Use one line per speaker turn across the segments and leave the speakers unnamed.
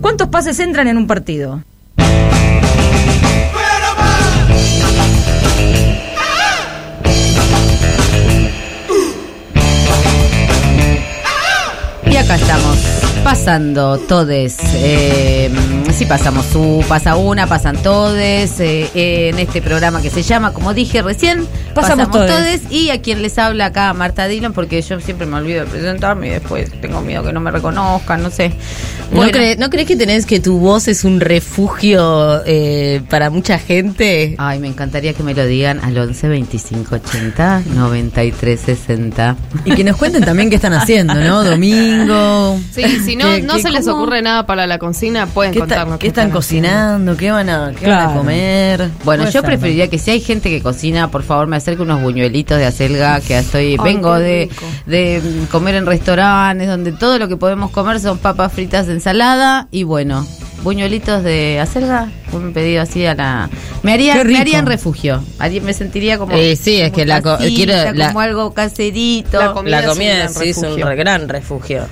¿Cuántos pases entran en un partido?
Y acá estamos, pasando todes. Eh, sí, pasamos su, pasa una, pasan todes. eh, en este programa que se llama, como dije recién,
Pasamos todes.
Y a quien les habla acá, Marta Dillon, porque yo siempre me olvido de presentarme y después tengo miedo que no me reconozcan, no sé.
¿No,
Bueno,
cre- ¿No crees que tenés que tu voz es un refugio eh, para mucha gente?
Ay, me encantaría que me lo digan al 11 25 80 93 60.
Y que nos cuenten también qué están haciendo, ¿no? Domingo.
Sí, si no,
¿Qué-
no se les ocurre nada para la consigna, pueden
¿Qué, qué están cocinando? ¿Qué van a, qué van a comer?
Bueno,
Puede
yo
ser,
preferiría que si hay gente que cocina, por favor me acerque unos buñuelitos de acelga, que estoy,
Ay,
vengo de, de comer en restaurantes donde todo lo que podemos comer son papas fritas, ensalada y bueno, buñuelitos de acelga, un pedido así a la... Me haría,
Qué
me
rico.
haría en refugio, me sentiría como...
Eh, sí, es que la co-
casita,
quiero- la-
como algo caserito.
La comida
La
es un
comida
gran
sí es un
refugio.
re- gran refugio.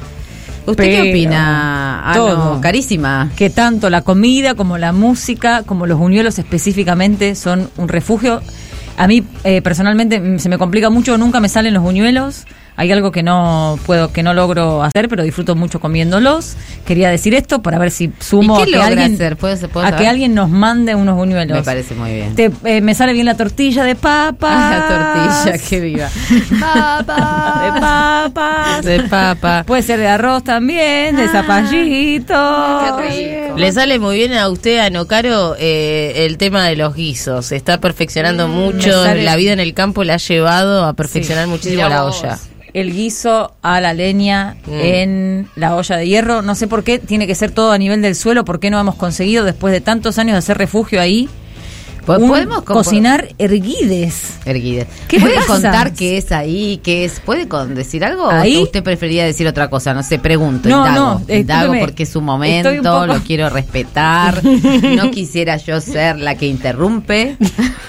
¿Usted qué opina? Ah,
todo.
no, carísima.
Que tanto la comida como la música, como los buñuelos específicamente, son un refugio. A mí eh, personalmente se me complica mucho, nunca me salen los buñuelos. Hay algo que no puedo, que no logro hacer, pero disfruto mucho comiéndolos. Quería decir esto para ver si sumo
¿Y
a que alguien a que alguien nos mande unos buñuelos.
Me parece muy bien.
Te- eh, me sale bien la tortilla de papas.
la tortilla, que viva.
De papas.
De papa.
Puede ser de arroz también, de zapallito.
Qué rico.
Le sale muy bien a usted, a Nocaro, eh, el tema de los guisos. Se está perfeccionando mucho.
me sale-
La vida en el campo le ha llevado a perfeccionar muchísimo la olla.
El guiso a la leña
Mm.
en la olla de hierro. No sé por qué tiene que ser todo a nivel del suelo, por qué no hemos conseguido después de tantos años de hacer refugio ahí. Un
¿Podemos
cocinar erguides.
Erguides.
¿Qué
¿Puede
pasa?
contar qué es ahí? ¿Qué es? ¿Puede con decir algo?
Ahí-
¿O usted preferiría decir otra cosa? No sé, pregunto.
No,
indago.
no, eh,
indago porque es su momento,
poco-
lo quiero respetar. No quisiera yo ser la que interrumpe,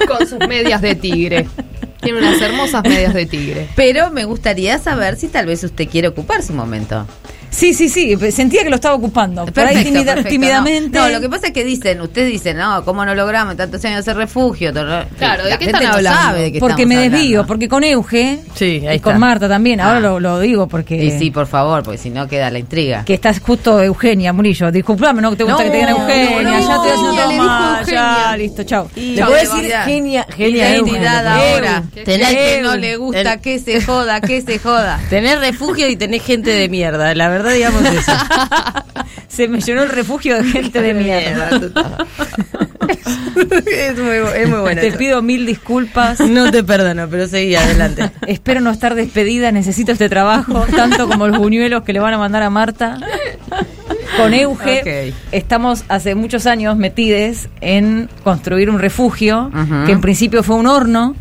Con sus medias de tigre. Tiene unas hermosas medias de tigre.
pero me gustaría saber si tal vez usted quiere ocupar su momento.
Sí, sí, sí, sentía que lo estaba ocupando. Por ahí
Perfecto,
timida-
perfecto,
tímidamente.
No. No, lo que pasa es que dicen, ustedes dicen, no, ¿cómo no logramos tantos años hacer refugio?
Claro, ¿de
la
qué
gente
están
no
hablando?
sabe de qué
porque me desvío,
hablando.
porque con Euge
Sí, ahí
y con. Marta también, ahora
Ah.
lo, lo digo porque...
Y sí, por favor, porque si no queda la intriga.
Que estás justo Eugenia Murillo. Disculpame, ¿no? Que te gusta
No,
que te digan Eugenia.
no,
ya estoy haciendo todo mal, Ya, listo, chao.
Y
Le puedo
de
decir genia, genia
Identidad ahora. Tenés que no le gusta, que se joda, que se joda.
Tenés refugio y tenés gente de mierda. La verdad, digamos eso.
Se me llenó el refugio de gente de mierda.
es, muy, bu- es muy bueno.
Te
eso.
pido mil disculpas.
No te perdono, pero seguí adelante.
Espero no estar despedida, necesito este trabajo, tanto como los buñuelos que le van a mandar a Marta. Con Euge estamos hace muchos años metides en construir un refugio, que en principio fue un horno.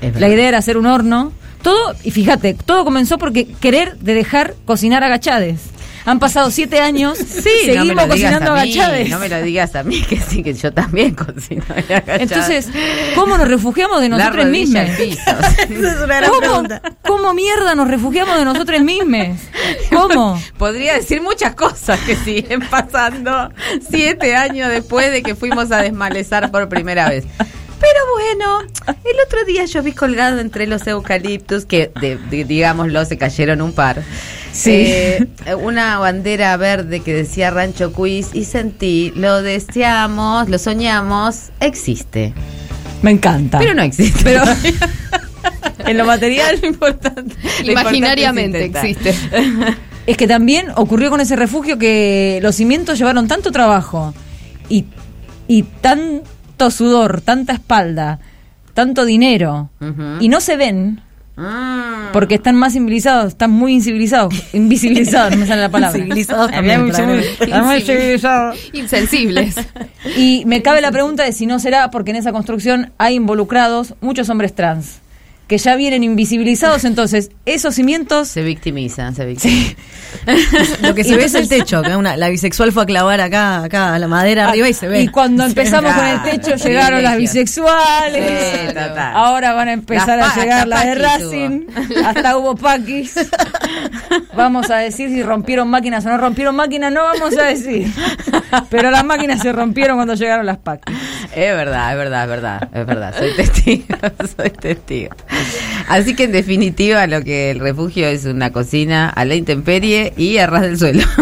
La
verdad.
idea era hacer un horno. Todo, y fíjate, todo comenzó porque querer de dejar cocinar agachades. Han pasado siete años,
Sí,
seguimos
no
cocinando
a mí,
agachades.
No me lo digas a mí, que sí, que yo también cocino. agachada.
Entonces, ¿cómo nos refugiamos de nosotros mismos? ¿Cómo. ¿Cómo mierda nos refugiamos de nosotros mismos? ¿Cómo?
Podría decir muchas cosas que siguen pasando siete años después de que fuimos a desmalezar por primera vez. Pero bueno, el otro día yo vi colgado entre los eucaliptus, que de- de- digámoslo, se cayeron un par.
Sí.
eh, una bandera verde que decía Rancho Quiz y sentí, lo deseamos, lo soñamos, existe.
Me encanta.
Pero no existe.
Pero en lo material
importante. lo
Imaginariamente
importante es intentar.
existe.
es que también ocurrió con ese refugio que los cimientos llevaron tanto trabajo y, y tanto sudor, tanta espalda, tanto dinero y no se ven
Mm.
porque están más civilizados, están muy incivilizados, invisibilizados, no me sale la palabra.
Civilizados
También, civilizados.
Insensibles.
Y me cabe la pregunta de si no será porque en esa construcción hay involucrados muchos hombres trans. Que ya vienen invisibilizados, entonces esos cimientos
Se victimizan, se victimizan.
Lo que se ve es el techo. que una- la bisexual fue a clavar acá, acá a la madera arriba y se ve.
Y cuando empezamos con el techo llegaron las bisexuales.
Sí, total.
Ahora van a empezar
Las
a llegar las de Racing. Hasta hubo paquis. Vamos a decir si rompieron máquinas o no rompieron máquinas, no vamos a decir. Pero las máquinas se rompieron cuando llegaron las paquis.
Es verdad, es verdad, es verdad, es verdad. Soy testigo, soy testigo. Así que en definitiva lo que el refugio es una cocina a la intemperie y a ras del suelo.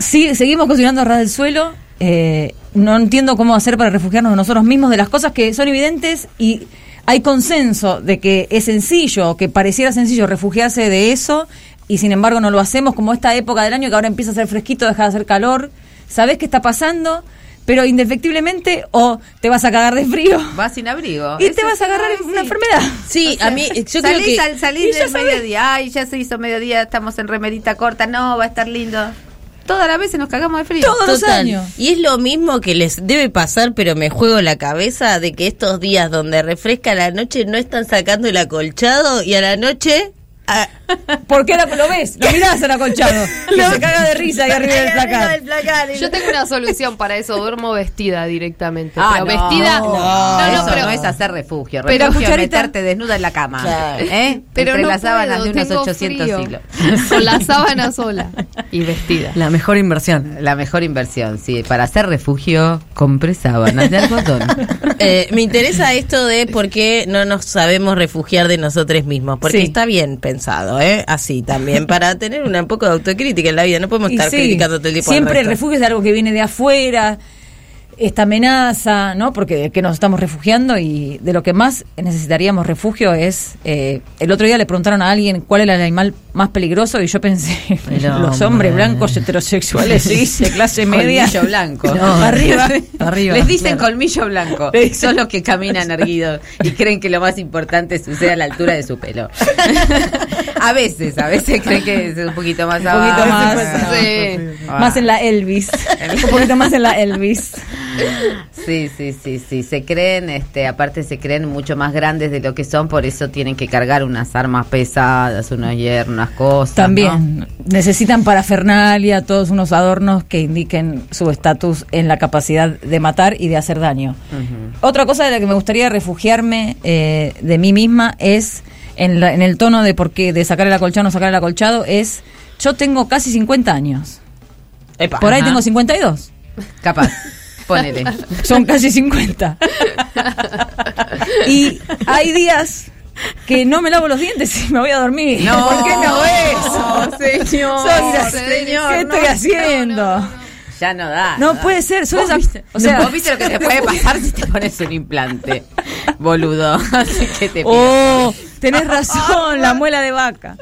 Sí, seguimos cocinando a ras del suelo. Eh, no entiendo cómo hacer para refugiarnos nosotros mismos, de las cosas que son evidentes y hay consenso de que es sencillo, que pareciera sencillo refugiarse de eso y sin embargo no lo hacemos como esta época del año que ahora empieza a ser fresquito, deja de hacer calor. Sabes qué está pasando, pero indefectiblemente o te vas a cagar de frío
Vas sin abrigo.
y
Eso
te vas a agarrar
sí.
una enfermedad.
Sí, a mí, yo creo
salís
que...
al
ya
del mediodía. Ay, ya se hizo mediodía, estamos en remerita corta. No, va a estar lindo. Toda la vez se nos cagamos de frío.
Todos los años.
Y es lo mismo que les debe pasar, pero me juego la cabeza de que estos días donde refresca a la noche no están sacando el acolchado y a la noche... ah,
¿Por qué la- lo ves? Lo mirás al acolchado. Que se caga de risa ahí arriba del placar.
Yo tengo una solución para eso, duermo vestida directamente.
Ah,
pero
no.
vestida.
No,
no,
eso
pero-
no es hacer refugio.
Pero,
refugio es meterte desnuda en la cama.
Claro.
¿eh?
Pero
Entre
no
las sábanas
puedo,
de unos
tengo
800
frío.
siglos.
Con la sábana sola y vestida.
La mejor inversión.
La mejor inversión, sí. Para hacer refugio, compré sábanas de algodón.
eh, me interesa esto de por qué no nos sabemos refugiar de nosotros mismos, porque
Sí.
está bien pensado, ¿eh? Así también, para tener una- un poco de autocrítica en la vida, no podemos estar
sí,
criticando todo el tiempo.
Siempre el refugio es algo que viene de afuera, esta amenaza, ¿no? Porque de que nos estamos refugiando y de lo que más necesitaríamos refugio es. eh, el otro día le preguntaron a alguien cuál era el animal más peligroso y yo pensé, los
hombre.
hombres blancos heterosexuales, sí, de clase media.
Colmillo blanco.
No,
arriba.
Arriba.
Les dicen colmillo blanco. Son los que caminan erguidos y creen que lo más importante sucede a la altura de su pelo. a veces, a veces creen que es un poquito más
Un poquito más.
Sí.
Más en la Elvis. Un poquito más en la Elvis.
Sí, sí, sí, sí. Se creen, este, aparte se creen mucho más grandes de lo que son, por eso tienen que cargar unas armas pesadas, unos hierros, unas cosas.
También
¿no?
necesitan parafernalia, todos unos adornos que indiquen su estatus en la capacidad de matar y de hacer daño. Otra cosa de la que me gustaría refugiarme eh, de mí misma es en, la- en el tono de por qué de sacar el acolchado o no sacar el acolchado es yo tengo casi 50 años.
Epa.
Por ahí tengo 52.
Capaz. Ponele.
Son casi 50. y hay días que no me lavo los dientes y me voy a dormir.
No,
¿Por qué no eso?
señor,
Soy-
señor,
¿Qué
no,
estoy haciendo?
Ya no da.
No
da.
puede ser, son
¿Vos viste,
o sea-
vos viste lo que te puede pasar si te pones un implante, boludo. Así que te pido.
Oh, tenés razón, la muela de vaca.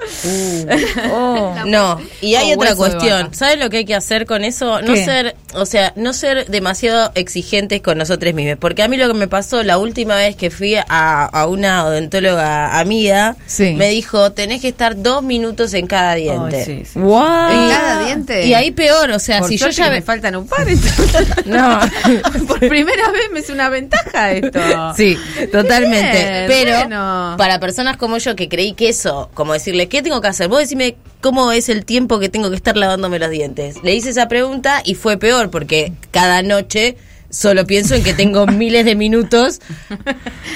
Oh.
No, y hay otra cuestión. ¿Sabes lo que hay que hacer con eso? No
¿Qué?
ser, o sea, no ser demasiado exigentes con nosotros mismos. Porque a mí lo que me pasó la última vez que fui a, a una odontóloga amiga,
Sí.
me dijo, tenés que estar dos minutos en cada diente.
Ay, sí, sí.
Wow.
¿En cada diente?
Y ahí peor, o sea,
Por
si yo ya...
me faltan un par. entonces.
No.
Por primera vez me es una ventaja esto.
Sí, totalmente.
Bien,
Pero
bueno.
para personas como yo que creí que eso, como decirle, ¿qué tengo que hacer? Vos decime cómo es el tiempo que tengo que estar lavándome los dientes. Le hice esa pregunta y fue peor porque cada noche solo pienso en que tengo miles de minutos.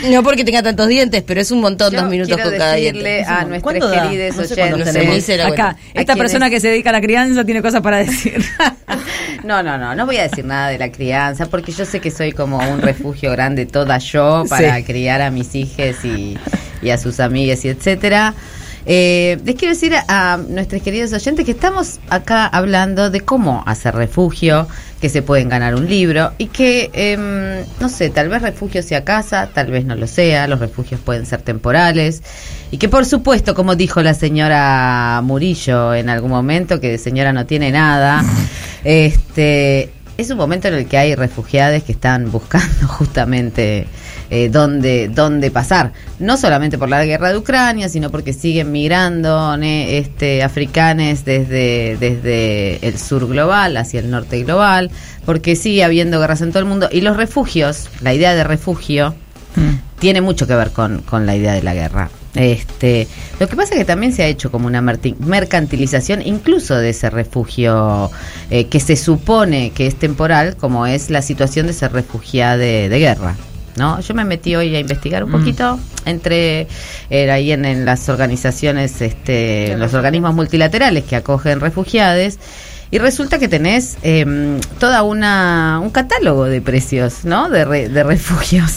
No porque tenga tantos dientes, pero es un montón
Yo
dos minutos con cada
decirle
diente.
a nuestros
¿Cuándo da?
queridos
No sé cuándo
oyentes.
la
Acá,
cuenta.
¿A
esta persona que se dedica a la crianza tiene cosas para decir.
No, no, no, no voy a decir nada de la crianza porque yo sé que soy como un refugio grande toda yo para
Sí.
criar a mis hijas y, y a sus amigas y etcétera. Eh, les quiero decir a, a nuestros queridos oyentes que estamos acá hablando de cómo hacer refugio, que se pueden ganar un libro y que, em, no sé, tal vez refugio sea casa, tal vez no lo sea, los refugios pueden ser temporales. Y que por supuesto, como dijo la señora Murillo en algún momento, que de señora no tiene nada, este es un momento en el que hay refugiados que están buscando justamente eh, dónde, dónde pasar. No solamente por la guerra de Ucrania, sino porque siguen migrando ne, este, africanes desde, desde el sur global hacia el norte global, porque sigue habiendo guerras en todo el mundo. Y los refugios, la idea de refugio, tiene mucho que ver con, con la idea de la guerra. Este, lo que pasa es que también se ha hecho como una mercantilización incluso de ese refugio eh, que se supone que es temporal, como es la situación de ser refugiada de, de guerra. ¿No? Yo me metí hoy a investigar un poquito entre eh, ahí en, en las organizaciones, este, en los organismos multilaterales que acogen refugiados y resulta que tenés eh, toda una un catálogo de precios, ¿no? De, re- de refugios.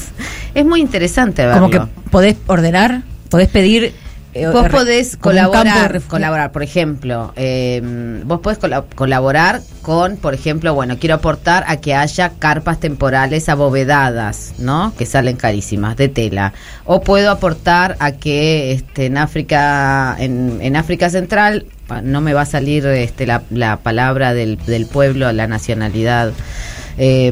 Es muy interesante verlo.
Como que podés ordenar, podés pedir. Eh,
Vos podés colaborar, colaborar, por ejemplo, eh, vos podés cola- colaborar con, por ejemplo, bueno, quiero aportar a que haya carpas temporales abovedadas, ¿no? Que salen carísimas, de tela. O puedo aportar a que este, en África, en, en África Central, no me va a salir este, la, la palabra del, del pueblo, la nacionalidad. Eh,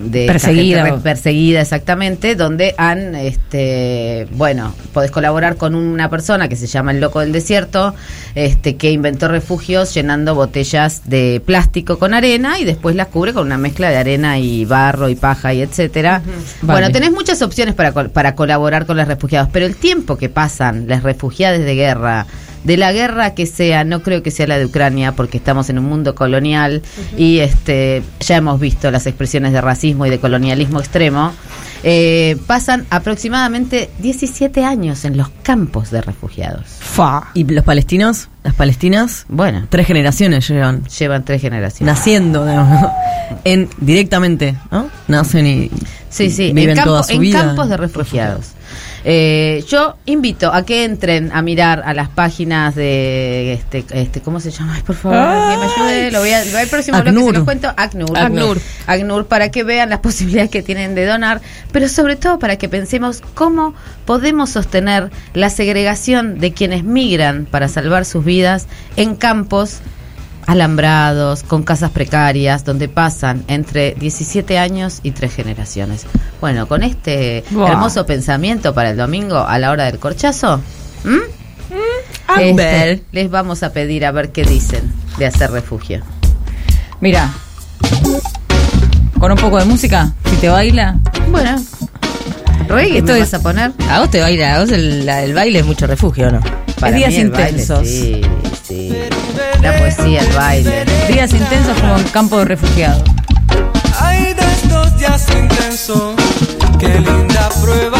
de
Perseguida.
perseguida exactamente, donde han, este, bueno, podés colaborar con una persona que se llama el loco del desierto, este, que inventó refugios llenando botellas de plástico con arena y después las cubre con una mezcla de arena y barro y paja y etcétera. Bueno,
Vale.
tenés muchas opciones para, para colaborar con los refugiados, pero el tiempo que pasan las refugiadas de guerra, de la guerra que sea, no creo que sea la de Ucrania, porque estamos en un mundo colonial y este ya hemos visto las expresiones de racismo y de colonialismo extremo. eh, pasan aproximadamente 17 años en los campos de refugiados.
Fa.
¿Y los palestinos? Las palestinas,
Bueno,
tres generaciones llevan
llevan tres generaciones.
naciendo digamos, ¿no? en directamente, ¿no? Nacen y
Sí, sí,
viven
en, campo-
toda su
en
vida.
campos de refugiados. Eh, yo invito a que entren a mirar a las páginas de este, este ¿cómo se llama? Ay, por favor, que me ayude. Lo voy a, lo voy al próximo bloque se los cuento. ACNUR.
ACNUR.
ACNUR, para que vean las posibilidades que tienen de donar, pero sobre todo para que pensemos cómo podemos sostener la segregación de quienes migran para salvar sus vidas en campos alambrados, con casas precarias, donde pasan entre 17 años y tres generaciones. Bueno, con este hermoso pensamiento para el domingo a la hora del corchazo, ¿m?
a
Este, les vamos a pedir a ver qué dicen de hacer refugio.
Mira. Con un poco de música, si te baila.
Bueno, reggae
Esto
me
es-
vas a poner.
A vos te baila, a vos el, la- el baile es mucho refugio, ¿no?
días
mí el baile,
intensos.
sí, sí la poesía, el baile.
Días intensos como un campo de refugiados. Hay de estos días intensos, qué linda prueba